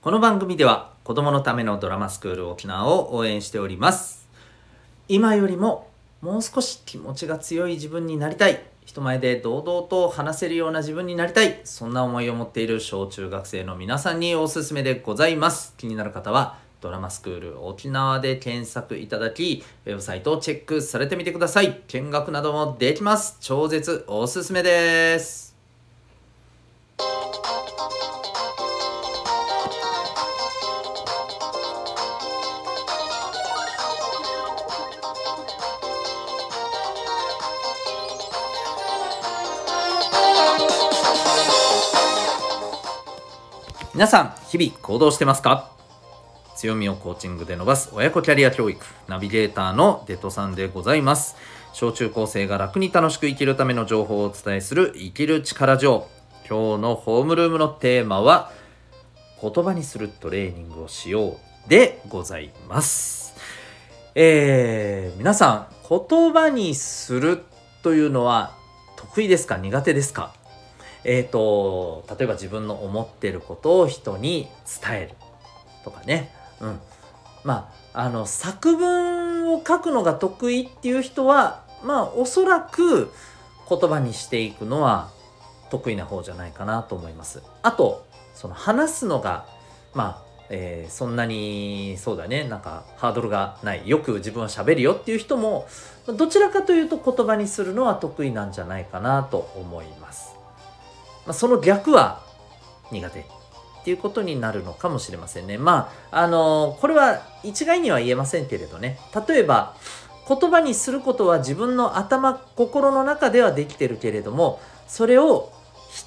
この番組では子供のためのドラマスクール沖縄を応援しております。今よりももう少し気持ちが強い自分になりたい。人前で堂々と話せるような自分になりたい。そんな思いを持っている小中学生の皆さんにおすすめでございます。気になる方はドラマスクール沖縄で検索いただきウェブサイトをチェックされてみてください。見学などもできます。超絶おすすめです。皆さん日々行動してますか？強みをコーチングで伸ばす親子キャリア教育ナビゲーターのデトさんでございます。小中高生が楽に楽しく生きるための情報をお伝えする生きる力上今日のホームルームのテーマは言葉にするトレーニングをしようでございます。えー、皆さん言葉にするというのは得意ですか？苦手ですか？えっ、ー、と例えば自分の思ってることを人に伝えるとかね。うん。まああの作文を書くのが得意っていう人はまあおそらく言葉にしていくのは得意な方じゃないかなと思います。あとその話すのがまあえー、そんなにそうだね。なんかハードルがない。よく自分は喋るよっていう人もどちらかというと言葉にするのは得意なんじゃないかなと思います、まあ、その逆は苦手っていうことになるのかもしれませんね。まああのー、これは一概には言えませんけれどね。例えば言葉にすることは自分の頭心の中ではできてるけれどもそれを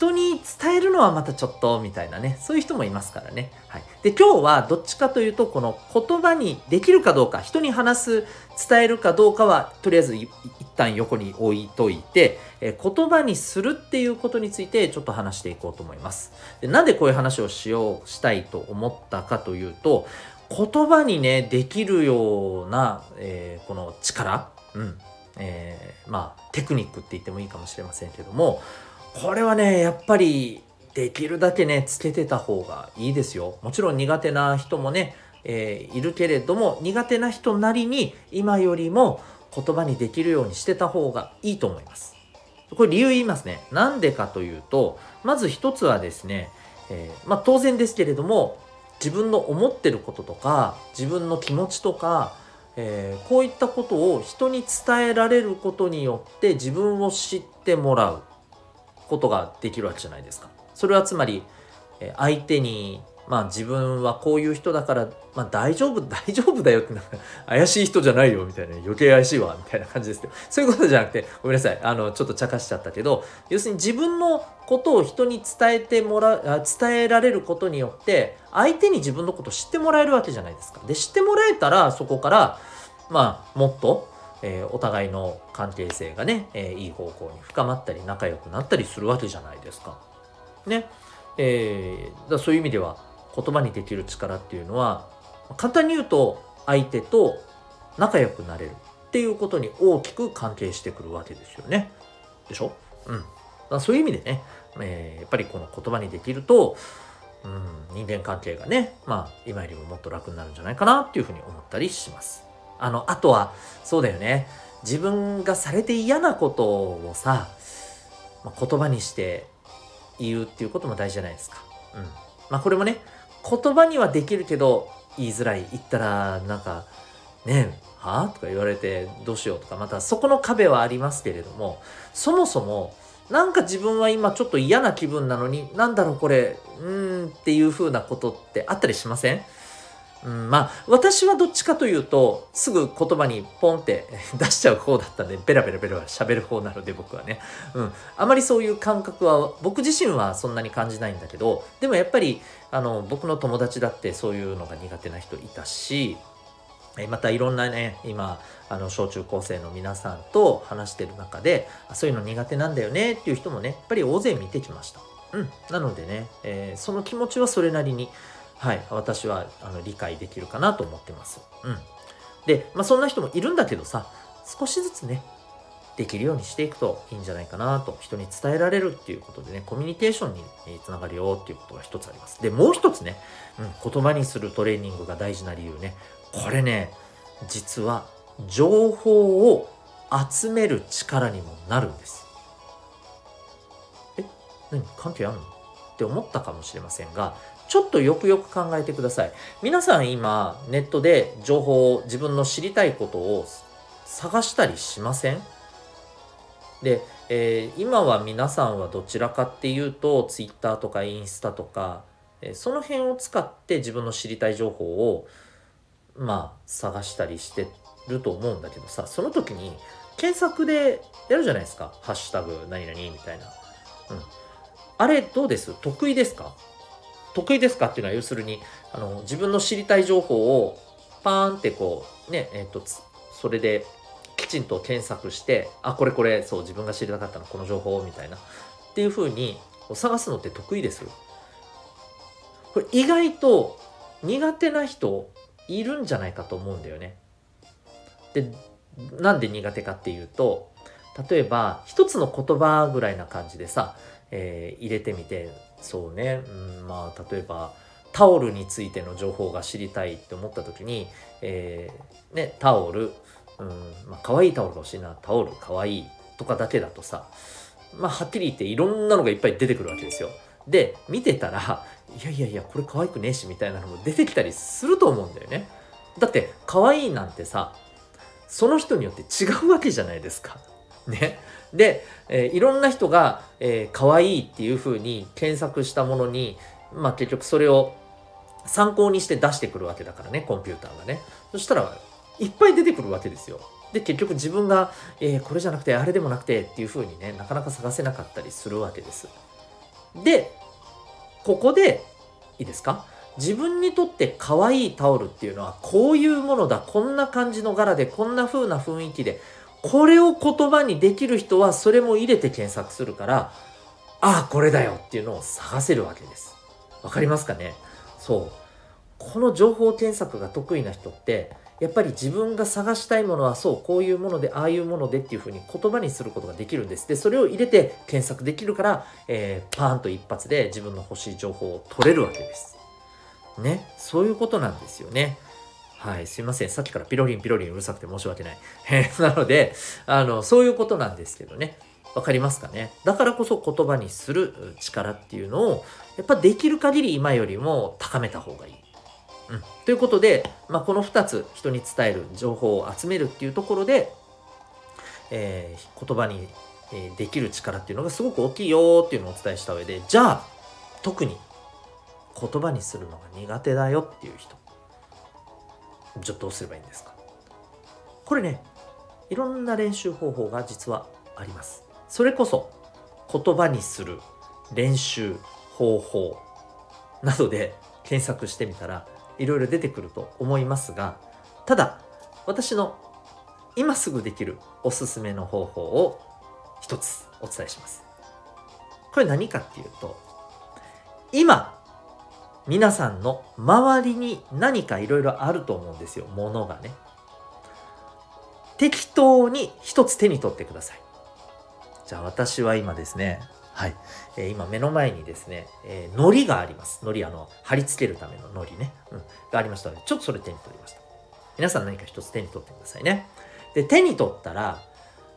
人に伝えるのはまたちょっとみたいなねそういう人もいますからね。はい、で今日はどっちかというとこの言葉にできるかどうか人に話す伝えるかどうかはとりあえず一旦横に置いといて、え言葉にするっていうことについてちょっと話していこうと思います。でなんでこういう話をしようしたいと思ったかというと言葉にねできるような、えー、この力、うんえー、まあテクニックって言ってもいいかもしれませんけどもこれはねやっぱりできるだけねつけてた方がいいですよ。もちろん苦手な人もね、えー、いるけれども苦手な人なりに今よりも言葉にできるようにしてた方がいいと思います。これ理由言いますね。なんでかというとまず一つはですね、えー、まあ、当然ですけれども自分の思ってることとか自分の気持ちとかえー、こういったことを人に伝えられることによって自分を知ってもらう。ことができるわけじゃないですか。それはつまり相手にまあ自分はこういう人だから、まあ大丈夫、大丈夫だよってなんか怪しい人じゃないよみたいな余計怪しいわみたいな感じですけど、そういうことじゃなくて、ごめんなさい。あの、ちょっと茶化しちゃったけど、要するに自分のことを人に伝えてもらう、伝えられることによって、相手に自分のことを知ってもらえるわけじゃないですか。で、知ってもらえたら、そこから、まあ、もっと、えー、お互いの関係性がね、えー、いい方向に深まったり仲良くなったりするわけじゃないですか。ね。えー、だそういう意味では言葉にできる力っていうのは簡単に言うと相手と仲良くなれるっていうことに大きく関係してくるわけですよね。でしょ？うん。だそういう意味でね、えー、やっぱりこの言葉にできると、うん、人間関係がね、まあ今よりももっと楽になるんじゃないかなっていうふうに思ったりします。あの、あとは、そうだよね。自分がされて嫌なことをさ、まあ、言葉にして言うっていうことも大事じゃないですか。うん。まあこれもね、言葉にはできるけど言いづらい。言ったらなんか、ねえはあとか言われてどうしようとか、またそこの壁はありますけれども、そもそもなんか自分は今ちょっと嫌な気分なのに、なんだろうこれ、うーんっていう風なことってあったりしません？うん、まあ私はどっちかというとすぐ言葉にポンって 出しちゃう方だったんでベラベラベラ喋る方なので僕はね、うん、あまりそういう感覚は僕自身はそんなに感じないんだけどでもやっぱりあの僕の友達だってそういうのが苦手な人いたしまたいろんなね今あの小中高生の皆さんと話してる中でそういうの苦手なんだよねっていう人もねやっぱり大勢見てきました。うん、なのでね、えー、その気持ちはそれなりにはい、私はあの理解できるかなと思ってます。うん。で、まあ、そんな人もいるんだけどさ、少しずつね、できるようにしていくといいんじゃないかなと人に伝えられるっていうことでねコミュニケーションにつながるよっていうことが一つあります。でもう一つね、うん、言葉にするトレーニングが大事な理由ね。これね実は情報を集める力にもなるんです。え何？関係あんの？って思ったかもしれませんがちょっとよくよく考えてください。皆さん今ネットで情報を自分の知りたいことを探したりしません？で、えー、今は皆さんはどちらかっていうと Twitter とかインスタとか、えー、その辺を使って自分の知りたい情報をまあ探したりしてると思うんだけどさその時に検索でやるじゃないですか「ハッシュタグ何々」みたいな。うん、あれどうです？得意ですか？得意ですかっていうのは要するにあの自分の知りたい情報をパーンってこうねえっ、とそれできちんと検索してあこれこれそう自分が知りたかったのこの情報みたいな。っていうふうに探すのって得意ですこれ意外と苦手な人いるんじゃないかと思うんだよね。でなんで苦手かっていうと例えば一つの言葉ぐらいな感じでさ、えー、入れてみてそうね、うん、まあ例えばタオルについての情報が知りたいって思った時に、えー、ね、タオル、うんまあ可愛いタオルが欲しいなタオル可愛いとかだけだとさまあはっきり言っていろんなのがいっぱい出てくるわけですよ。で見てたらいやいやいやこれ可愛くねえしみたいなのも出てきたりすると思うんだよね。だって可愛いなんてさその人によって違うわけじゃないですか。ね。で、えー、いろんな人が、えー、可愛いっていうふうに検索したものに、まあ結局それを参考にして出してくるわけだからね、コンピューターがね。そしたら、いっぱい出てくるわけですよ。で、結局自分が、えー、これじゃなくて、あれでもなくてっていうふうにね、なかなか探せなかったりするわけです。で、ここで、いいですか？自分にとって可愛いタオルっていうのはこういうものだこんな感じの柄でこんな風な雰囲気でこれを言葉にできる人はそれも入れて検索するからああこれだよっていうのを探せるわけです。わかりますかね？そう。この情報検索が得意な人ってやっぱり自分が探したいものはそうこういうものでああいうものでっていうふうに言葉にすることができるんです。でそれを入れて検索できるから、えー、パーンと一発で自分の欲しい情報を取れるわけです。ね？そういうことなんですよね。はい、すいません。さっきからピロリンピロリンうるさくて申し訳ない。なので、あの、そういうことなんですけどね。わかりますかね？だからこそ言葉にする力っていうのを、やっぱできる限り今よりも高めた方がいい。うん、ということで、まあ、この2つ人に伝える情報を集めるっていうところで、えー、言葉に、えできる力っていうのがすごく大きいよっていうのをお伝えした上でじゃあ特に言葉にするのが苦手だよっていう人じゃあどうすればいいんですか？これねいろんな練習方法が実はあります。それこそ言葉にする練習方法などで検索してみたらいろいろ出てくると思いますがただ私の今すぐできるおすすめの方法を一つお伝えします。これ何かっていうと今皆さんの周りに何かいろいろあると思うんですよ。ものがね。適当に一つ手に取ってください。じゃあ私は今ですね、はい。えー、今目の前にですね、えー、糊があります。糊、あの、貼り付けるための糊ね。うん。がありましたので、ちょっとそれ手に取りました。皆さん何か一つ手に取ってくださいね。で、手に取ったら、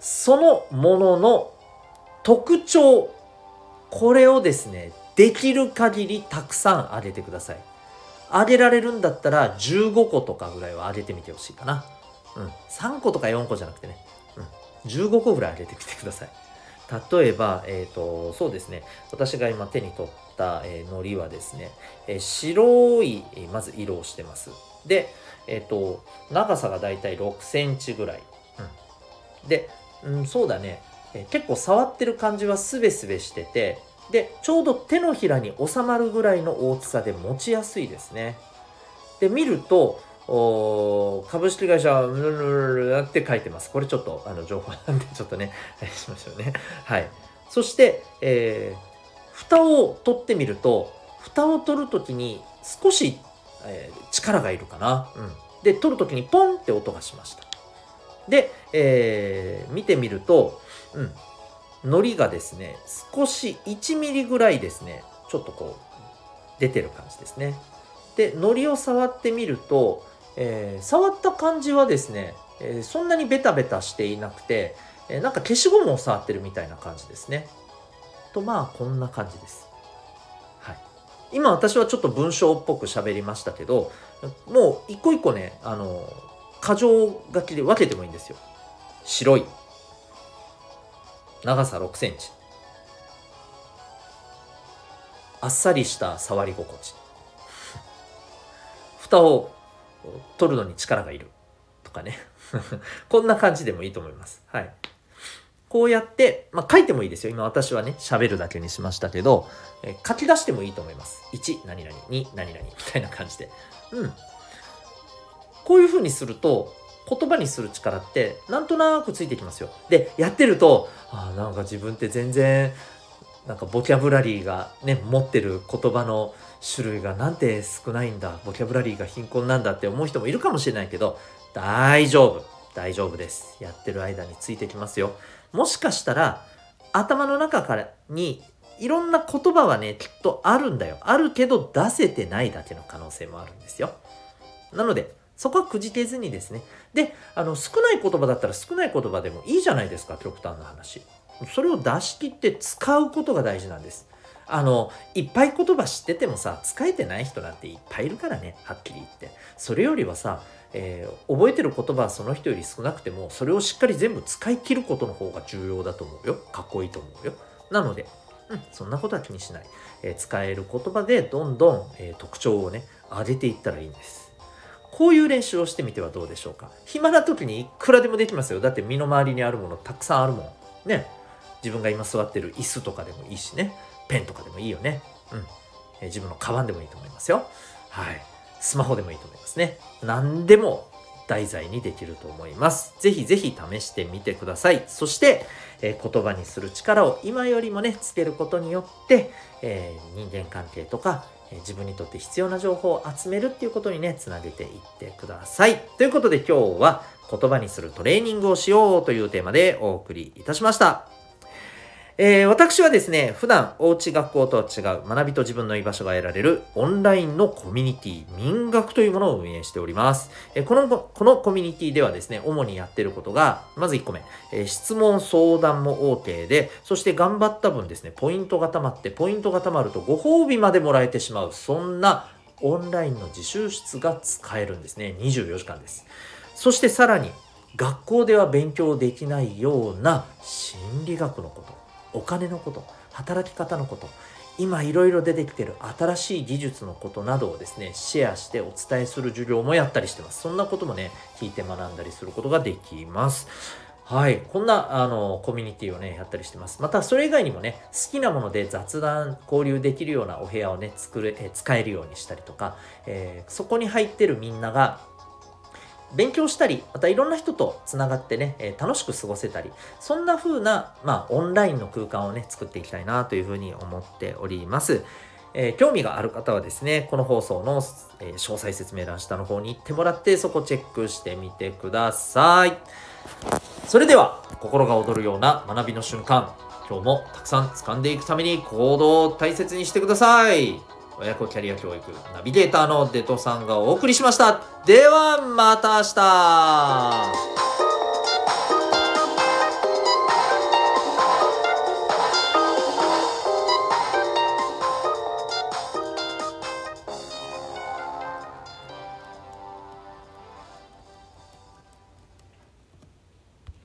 そのものの特徴、これをですね、できる限りたくさんあげてください。あげられるんだったら15個とかぐらいはあげてみてほしいかな。うん。3個とか4個じゃなくてね。うん。15個ぐらいあげてみてください。例えば、えっ、ー、と、そうですね。私が今手に取った、えー、海苔はですね、えー、白い、まず色をしてます。で、えっ、と、長さがだいたい6センチぐらい。うん。で、うん、そうだね。結構触ってる感じはスベスベしてて、でちょうど手のひらに収まるぐらいの大きさで持ちやすいですね。で見ると株式会社ルルルルって書いてます。これちょっとあの情報なんでちょっとねあれしましょうね。はい。そして、えー、蓋を取ってみると蓋を取るときに少し、えー、力がいるかな、うん、で取るときにポンって音がしました。で、えー見てみると、うん、糊がですね少し1ミリぐらいですねちょっとこう出てる感じですね。で糊を触ってみると、えー触った感じはですね、えーそんなにベタベタしていなくて、えーなんか消しゴムを触ってるみたいな感じですね。とまあこんな感じです。はい。今私はちょっと文章っぽく喋りましたけどもう一個一個ねあの箇条書きで分けてもいいんですよ。白い。長さ6センチ。あっさりした触り心地。蓋を取るのに力がいる。とかね。こんな感じでもいいと思います。はい。こうやって、まあ、書いてもいいですよ。今私はね喋るだけにしましたけど、え書き出してもいいと思います。1何々2何々みたいな感じで。うん。こういうふうにすると言葉にする力ってなんとなくついてきますよ。でやってるとあーなんか自分って全然なんかボキャブラリーがね持ってる言葉の種類がなんて少ないんだボキャブラリーが貧困なんだって思う人もいるかもしれないけど大丈夫大丈夫です。やってる間についてきますよ。もしかしたら頭の中からにいろんな言葉はねきっとあるんだよ。あるけど出せてないだけの可能性もあるんですよ。なのでそこはくじけずにですね。であの少ない言葉だったら少ない言葉でもいいじゃないですか極端な話。それを出し切って使うことが大事なんです。あのいっぱい言葉知っててもさ使えてない人なんていっぱいいるからねはっきり言って。それよりはさ、えー覚えてる言葉はその人より少なくてもそれをしっかり全部使い切ることの方が重要だと思うよ。かっこいいと思うよ。なので、うん、そんなことは気にしない、えー使える言葉でどんどん、えー特徴をね上げていったらいいんです。こういう練習をしてみてはどうでしょうか？暇な時にいくらでもできますよ。だって身の回りにあるものたくさんあるもん。ね。自分が今座ってる椅子とかでもいいしね。ペンとかでもいいよね。うん、え自分のカバンでもいいと思いますよ。はい。スマホでもいいと思いますね。何でも題材にできると思います。ぜひぜひ試してみてください。そして、えー言葉にする力を今よりもねつけることによって、えー人間関係とか自分にとって必要な情報を集めるっていうことにねつなげていってください。ということで今日は言葉にするトレーニングをしようというテーマでお送りいたしました。えー私はですね、普段おうち学校とは違う学びと自分の居場所が得られるオンラインのコミュニティ、民学というものを運営しております。えーこの、このコミュニティではですね、主にやってることが、まず1個目、えー質問相談も OK で、そして頑張った分ですね、ポイントが貯まって、ポイントが貯まるとご褒美までもらえてしまう、そんなオンラインの自習室が使えるんですね。24時間です。そしてさらに、学校では勉強できないような心理学のこと、お金のこと、働き方のこと、今いろいろ出てきてる新しい技術のことなどをですね、シェアしてお伝えする授業もやったりしてます。そんなこともね、聞いて学んだりすることができます。はい。こんな、あの、コミュニティをね、やったりしてます。また、それ以外にもね、好きなもので雑談、交流できるようなお部屋をね、作れ、え使えるようにしたりとか、えーそこに入ってるみんなが、勉強したり、またいろんな人とつながってね、え楽しく過ごせたり、そんな風な、まあ、オンラインの空間をね、作っていきたいなというふうに思っております。えー興味がある方はですね、この放送の、えー詳細説明欄下の方に行ってもらって、そこチェックしてみてください。それでは、心が躍るような学びの瞬間、今日もたくさん掴んでいくために行動を大切にしてください。親子キャリア教育ナビゲーターのデトさんがお送りしました。ではまた明日